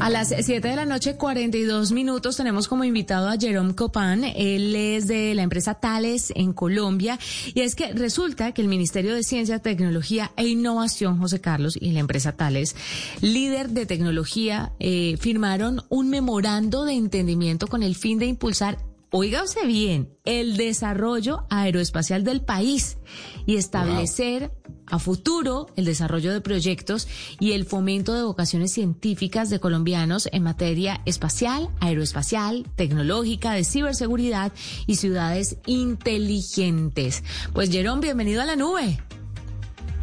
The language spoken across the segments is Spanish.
A las 7 de la noche, 42 minutos, tenemos como invitado a Jerome Copán. Él es de la empresa Tales en Colombia. Y es que resulta que el Ministerio de Ciencia, Tecnología e Innovación, José Carlos, y la empresa Tales, líder de tecnología, eh, firmaron un memorando de entendimiento con el fin de impulsar oígase bien, el desarrollo aeroespacial del país y establecer a futuro el desarrollo de proyectos y el fomento de vocaciones científicas de colombianos en materia espacial, aeroespacial, tecnológica, de ciberseguridad y ciudades inteligentes. Pues Jerón, bienvenido a la nube.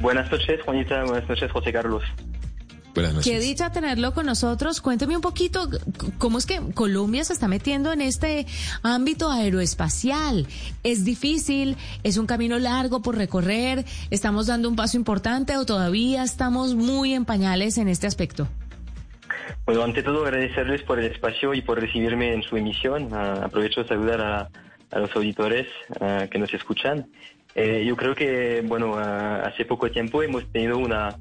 Buenas noches, Juanita. Buenas noches, José Carlos. Qué dicha tenerlo con nosotros. Cuénteme un poquito cómo es que Colombia se está metiendo en este ámbito aeroespacial. ¿Es difícil? ¿Es un camino largo por recorrer? ¿Estamos dando un paso importante o todavía estamos muy en pañales en este aspecto? Bueno, ante todo agradecerles por el espacio y por recibirme en su emisión. Ah, aprovecho de saludar a, los auditores ah, que nos escuchan. Eh, yo creo que, bueno, ah, hace poco tiempo hemos tenido una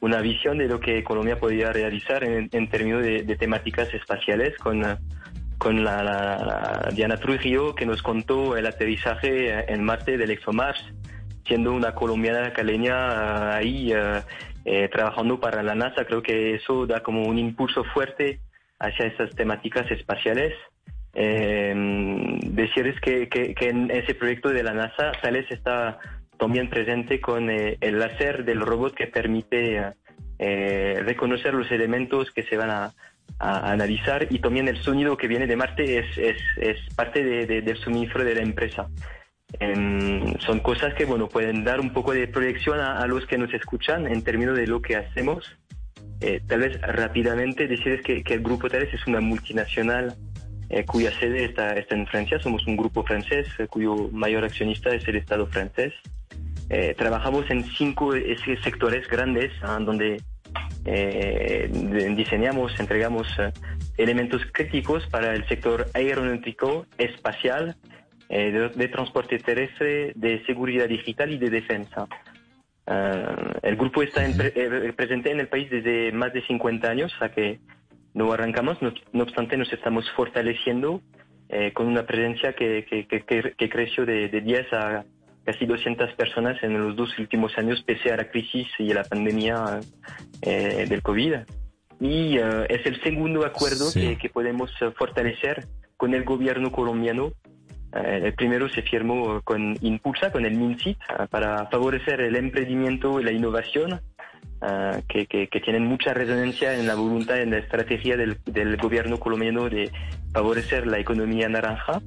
una visión de lo que Colombia podía realizar en, términos de, temáticas espaciales con, con la, Diana Trujillo que nos contó el aterrizaje en Marte del ExoMars, siendo una colombiana caleña ah, ahí ah, eh, trabajando para la NASA. Creo que eso da como un impulso fuerte hacia esas temáticas espaciales. Eh, decirles que, que, que, en ese proyecto de la NASA, Thales está también presente con eh, el láser del robot que permite eh, reconocer los elementos que se van a, analizar y también el sonido que viene de Marte es, parte de, del suministro de la empresa. Em, son cosas que bueno pueden dar un poco de proyección a, los que nos escuchan en términos de lo que hacemos. Eh, tal vez rápidamente decirles que, que el Grupo Thales es una multinacional cuya sede está, está, en Francia. Somos un grupo francés cuyo mayor accionista es el Estado francés. Eh, trabajamos en cinco sectores grandes ah, donde eh, diseñamos, entregamos eh, elementos críticos para el sector aeronáutico, espacial, de, transporte terrestre, de seguridad digital y de defensa. Ah, el grupo está presente en el país desde más de 50 años, a que no arrancamos, no, obstante nos estamos fortaleciendo con una presencia que, que, creció de, de 10 a casi 200 personas en los dos últimos años pese a la crisis y a la pandemia eh, del COVID. Y eh, es el segundo acuerdo que, podemos eh, fortalecer con el gobierno colombiano. el primero se firmó con Impulsa, con el MINCIT, para favorecer el emprendimiento y la innovación, que, que, tienen mucha resonancia en la voluntad en la estrategia del, del gobierno colombiano de favorecer la economía naranja.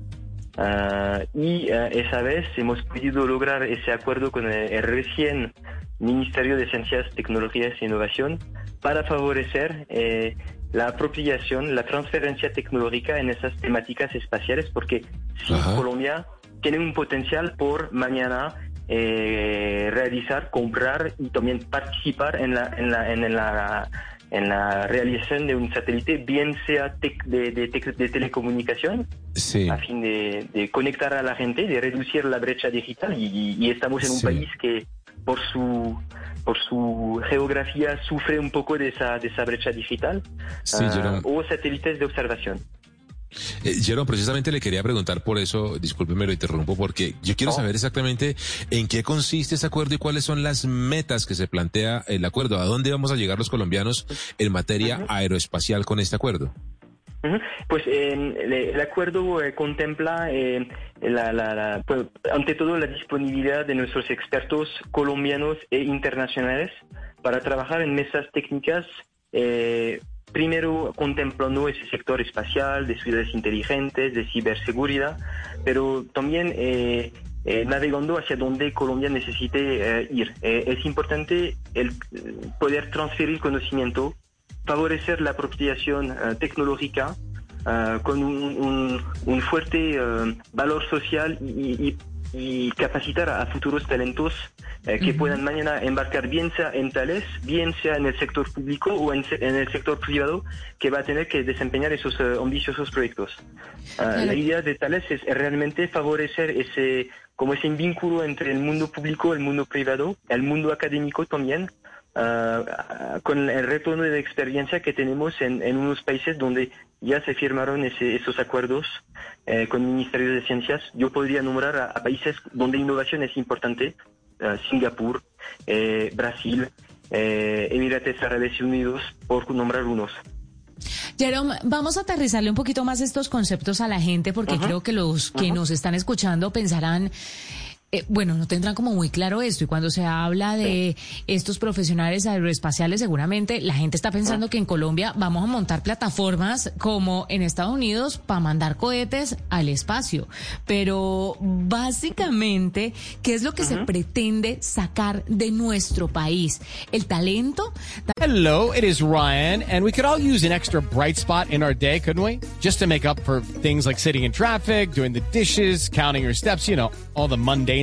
Ah, y ah, esa vez hemos podido lograr ese acuerdo con el, recién Ministerio de Ciencias, Tecnologías e Innovación para favorecer eh, la apropiación, la transferencia tecnológica en esas temáticas espaciales, porque si Colombia tiene un potencial por mañana eh, realizar, comprar y también participar en la, en la, en la en la realización de un satélite, bien sea de, de, telecomunicación, a fin de, conectar a la gente, de reducir la brecha digital. Y, estamos en un país que por su por su geografía sufre un poco de esa, de esa brecha digital uh, o satélites de observación. Eh, Jerón, precisamente le quería preguntar por eso, discúlpeme, lo interrumpo, porque yo quiero saber exactamente en qué consiste ese acuerdo y cuáles son las metas que se plantea el acuerdo. ¿A dónde vamos a llegar los colombianos en materia aeroespacial con este acuerdo? Pues el acuerdo eh, contempla eh, pues, ante todo la disponibilidad de nuestros expertos colombianos e internacionales para trabajar en mesas técnicas eh, primero contemplando ese sector espacial, de ciudades inteligentes, de ciberseguridad, pero también eh, eh, navegando hacia donde Colombia necesite eh, ir. es importante el poder transferir conocimiento, favorecer la apropiación tecnológica con un, fuerte valor social y, y capacitar a futuros talentos eh, que puedan mañana embarcar bien sea en Tales, bien sea en el sector público o en, el sector privado que va a tener que desempeñar esos eh, ambiciosos proyectos. Ah, la idea de Tales es realmente favorecer ese como ese vínculo entre el mundo público, el mundo privado, el mundo académico también, con el retorno de experiencia que tenemos en, unos países donde ya se firmaron esos acuerdos con Ministerio de Ciencias. Yo podría nombrar a, países donde innovación es importante, Singapur, Brasil, Emirates Árabes Unidos, por nombrar unos. Jerome, vamos a aterrizarle un poquito más estos conceptos a la gente porque creo que los que nos están escuchando pensarán eh, bueno, no tendrán como muy claro esto y cuando se habla de estos profesionales aeroespaciales, seguramente la gente está pensando que en Colombia vamos a montar plataformas como en Estados Unidos para mandar cohetes al espacio. Pero básicamente, ¿qué es lo que se pretende sacar de nuestro país? ¿El talento? Hello, it is Ryan, and we could all use an extra bright spot in our day, couldn't we? Just to make up for things like sitting in traffic, doing the dishes, counting your steps, you know, all the mundane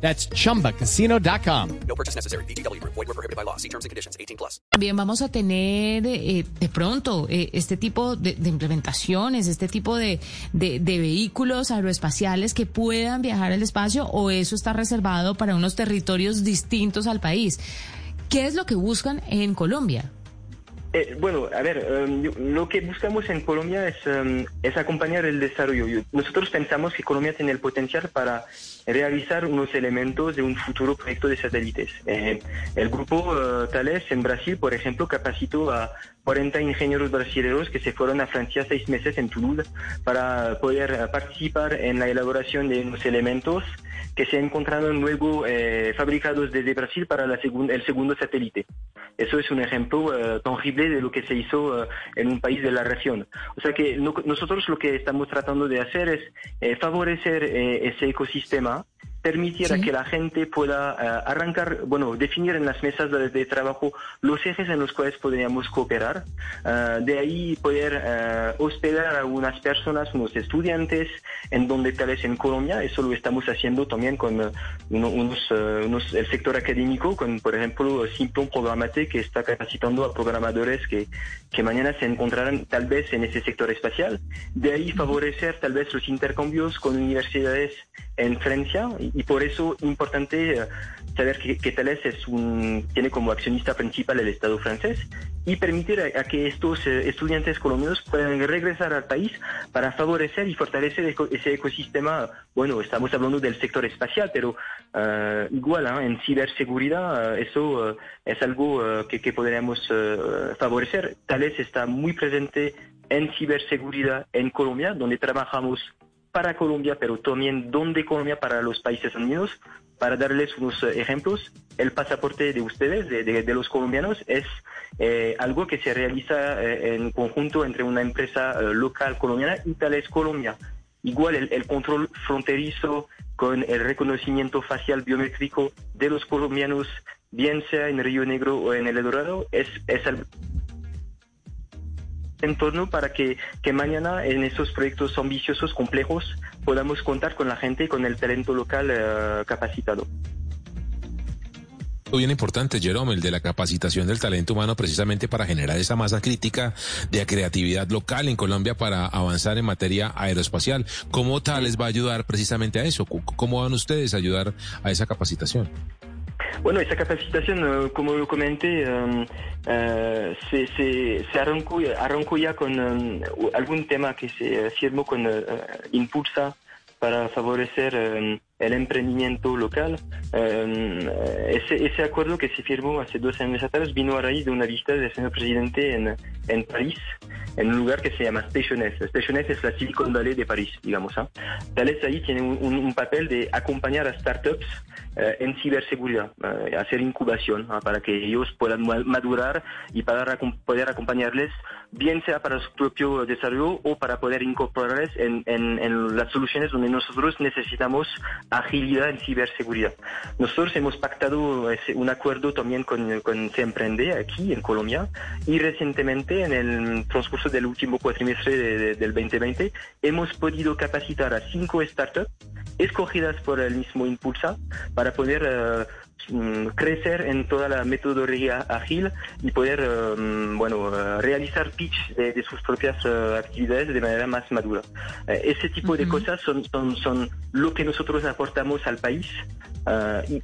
That's chumbacasino.com. No purchase necessary. BGW. Void were prohibited by law. See terms and conditions 18 plus. También vamos a tener eh, de pronto eh, este tipo de, de, implementaciones, este tipo de, de, de, vehículos aeroespaciales que puedan viajar al espacio o eso está reservado para unos territorios distintos al país. ¿Qué es lo que buscan en Colombia? Eh, bueno, a ver, em, lo que buscamos en Colombia es, em, es acompañar el desarrollo. Nosotros pensamos que Colombia tiene el potencial para realizar unos elementos de un futuro proyecto de satélites. Eh, el grupo uh, Thales en Brasil, por ejemplo, capacitó a 40 ingenieros brasileños que se fueron a Francia seis meses en Toulouse para poder participar en la elaboración de unos elementos que se encontraron luego eh, fabricados desde Brasil para la el segundo satélite. Eso es un ejemplo uh, tangible de lo que se hizo uh, en un país de la región. O sea que no, nosotros lo que estamos tratando de hacer es eh, favorecer eh, ese ecosistema permitiera que la gente pueda eh, arrancar, bueno, definir en las mesas de, trabajo los ejes en los cuales podríamos cooperar. Eh, de ahí poder eh, hospedar a unas personas, unos estudiantes, en donde tal vez en Colombia, eso lo estamos haciendo también con unos, el sector académico, con por ejemplo Simplon Programate, que está capacitando a programadores que, que mañana se encontrarán tal vez en ese sector espacial. De ahí favorecer tal vez los intercambios con universidades en Francia y, por eso es importante eh, saber que, Thales es un, tiene como accionista principal el Estado francés y permitir a, que estos eh, estudiantes colombianos puedan regresar al país para favorecer y fortalecer ese ecosistema. Bueno, estamos hablando del sector espacial, pero uh, igual en ciberseguridad eso es algo que, que podríamos favorecer. Thales está muy presente en ciberseguridad en Colombia, donde trabajamos para Colombia, pero también donde Colombia para los países unidos. Para darles unos eh, ejemplos, el pasaporte de ustedes, de, los colombianos, es eh, algo que se realiza eh, en conjunto entre una empresa local colombiana y Tales Colombia. Igual el, control fronterizo con el reconocimiento facial biométrico de los colombianos, bien sea en Río Negro o en El Dorado, es, es algo entorno para que, que mañana en esos proyectos ambiciosos, complejos, podamos contar con la gente y con el talento local uh, capacitado. Bien importante, Jerome, el de la capacitación del talento humano precisamente para generar esa masa crítica de creatividad local en Colombia para avanzar en materia aeroespacial. ¿Cómo tal les va a ayudar precisamente a eso? ¿Cómo van ustedes a ayudar a esa capacitación? Bueno, esa capacitación, eh, como lo comenté, um, uh, se, se, se arrancó, arrancó, ya con um, algún tema que se firmó con Impulsa para favorecer um, el emprendimiento local. ese, ese acuerdo que se firmó hace dos años atrás vino a raíz de una visita del señor presidente en, en París en un lugar que se llama Station S. Station S es la Silicon Valley de París, digamos. ¿eh? Thales ahí tiene un, papel de acompañar a startups eh, en ciberseguridad, eh, hacer incubación para que ellos puedan madurar y para poder acompañarles, bien sea para su propio desarrollo o para poder incorporarles en, en, las soluciones donde nosotros necesitamos agilidad en ciberseguridad. Nosotros hemos pactado un acuerdo también con, con Emprende aquí en Colombia y recientemente en el transcurso del último cuatrimestre del 2020, hemos podido capacitar a cinco startups escogidas por el mismo Impulsa para poder eh, mm, crecer en toda la metodología ágil y poder mm, bueno realizar pitch de, sus propias actividades de manera más madura. ese tipo de cosas son, son, son lo que nosotros aportamos al país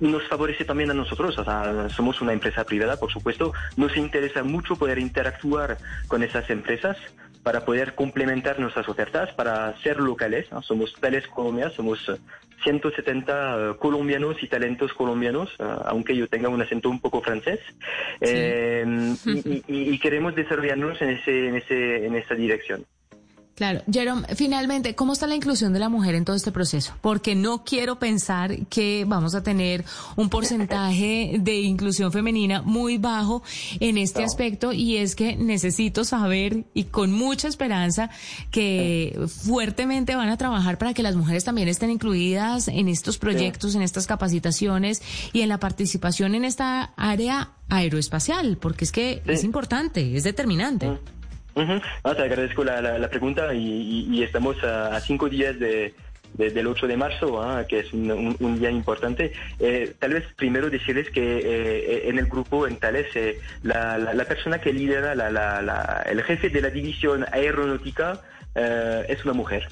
y nos favorece también a nosotros. O sea, somos una empresa privada, por supuesto. Nos interesa mucho poder interactuar con esas empresas para poder complementar nuestras ofertas, para ser locales. Somos Tales Colombia, somos 170 eh, colombianos y talentos colombianos, eh, aunque yo tenga un acento un poco francés. Eh, y, queremos desarrollarnos en, ese, en, ese, en esa dirección. Claro, Jerome, finalmente, ¿cómo está la inclusión de la mujer en todo este proceso? Porque no quiero pensar que vamos a tener un porcentaje de inclusión femenina muy bajo en este aspecto y es que necesito saber y con mucha esperanza que fuertemente van a trabajar para que las mujeres también estén incluidas en estos proyectos, en estas capacitaciones y en la participación en esta área aeroespacial, porque es que es importante, es determinante. Ah, te agradezco la, pregunta y, estamos a, cinco días de, del 8 de marzo, ah, que es un, día importante. Eh, tal vez primero decirles que eh, en el grupo, en Tales, eh, la, persona que lidera, el jefe de la división aeronáutica es una mujer.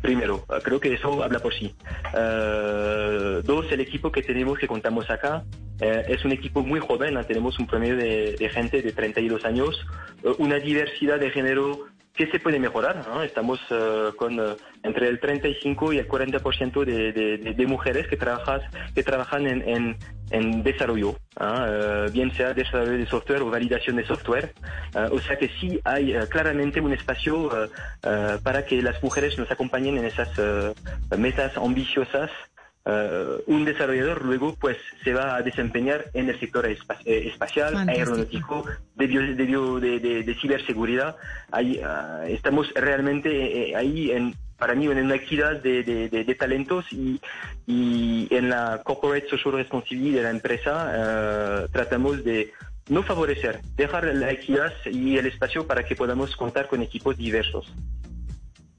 Primero, creo que eso habla por sí. dos, el equipo que tenemos, que contamos acá, eh, es un equipo muy joven, tenemos un promedio de, gente de 32 años, eh, una diversidad de género que se puede mejorar. Estamos eh, con entre el 35 y el 40% de, de, mujeres que, trabajas, que trabajan en, en, desarrollo, bien sea desarrollo de software o validación de software. o sea que sí hay claramente un espacio para que las mujeres nos acompañen en esas metas ambiciosas Uh, un desarrollador luego pues se va a desempeñar en el sector eh, espacial, aeronáutico, de, de, de, ciberseguridad. Ahí uh, estamos realmente eh, ahí en, para mí en una equidad de, talentos y, y, en la corporate social responsibility de la empresa uh, tratamos de no favorecer, dejar la equidad y el espacio para que podamos contar con equipos diversos.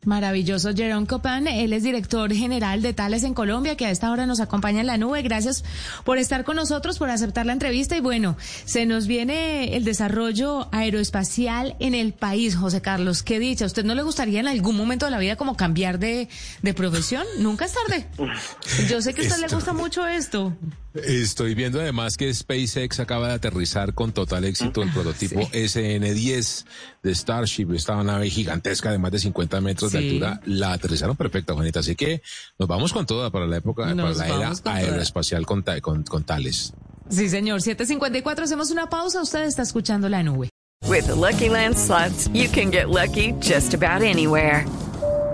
Maravilloso, Jerome Copan. Él es director general de Tales en Colombia, que a esta hora nos acompaña en la nube. Gracias por estar con nosotros, por aceptar la entrevista. Y bueno, se nos viene el desarrollo aeroespacial en el país, José Carlos. Qué dicha. ¿A usted no le gustaría en algún momento de la vida como cambiar de, de profesión? Nunca es tarde. Yo sé que a usted le gusta mucho esto. Estoy viendo además que SpaceX acaba de aterrizar con total éxito el prototipo SN-10 de Starship, esta nave gigantesca de más de 50 metros de altura. La aterrizaron perfecta, Juanita. Así que nos vamos con toda para la época, para la era aeroespacial con, con, con Tales. Sí, señor. 754, hacemos una pausa. Usted está escuchando la nube. With Lucky Land slots, you can get lucky just about anywhere.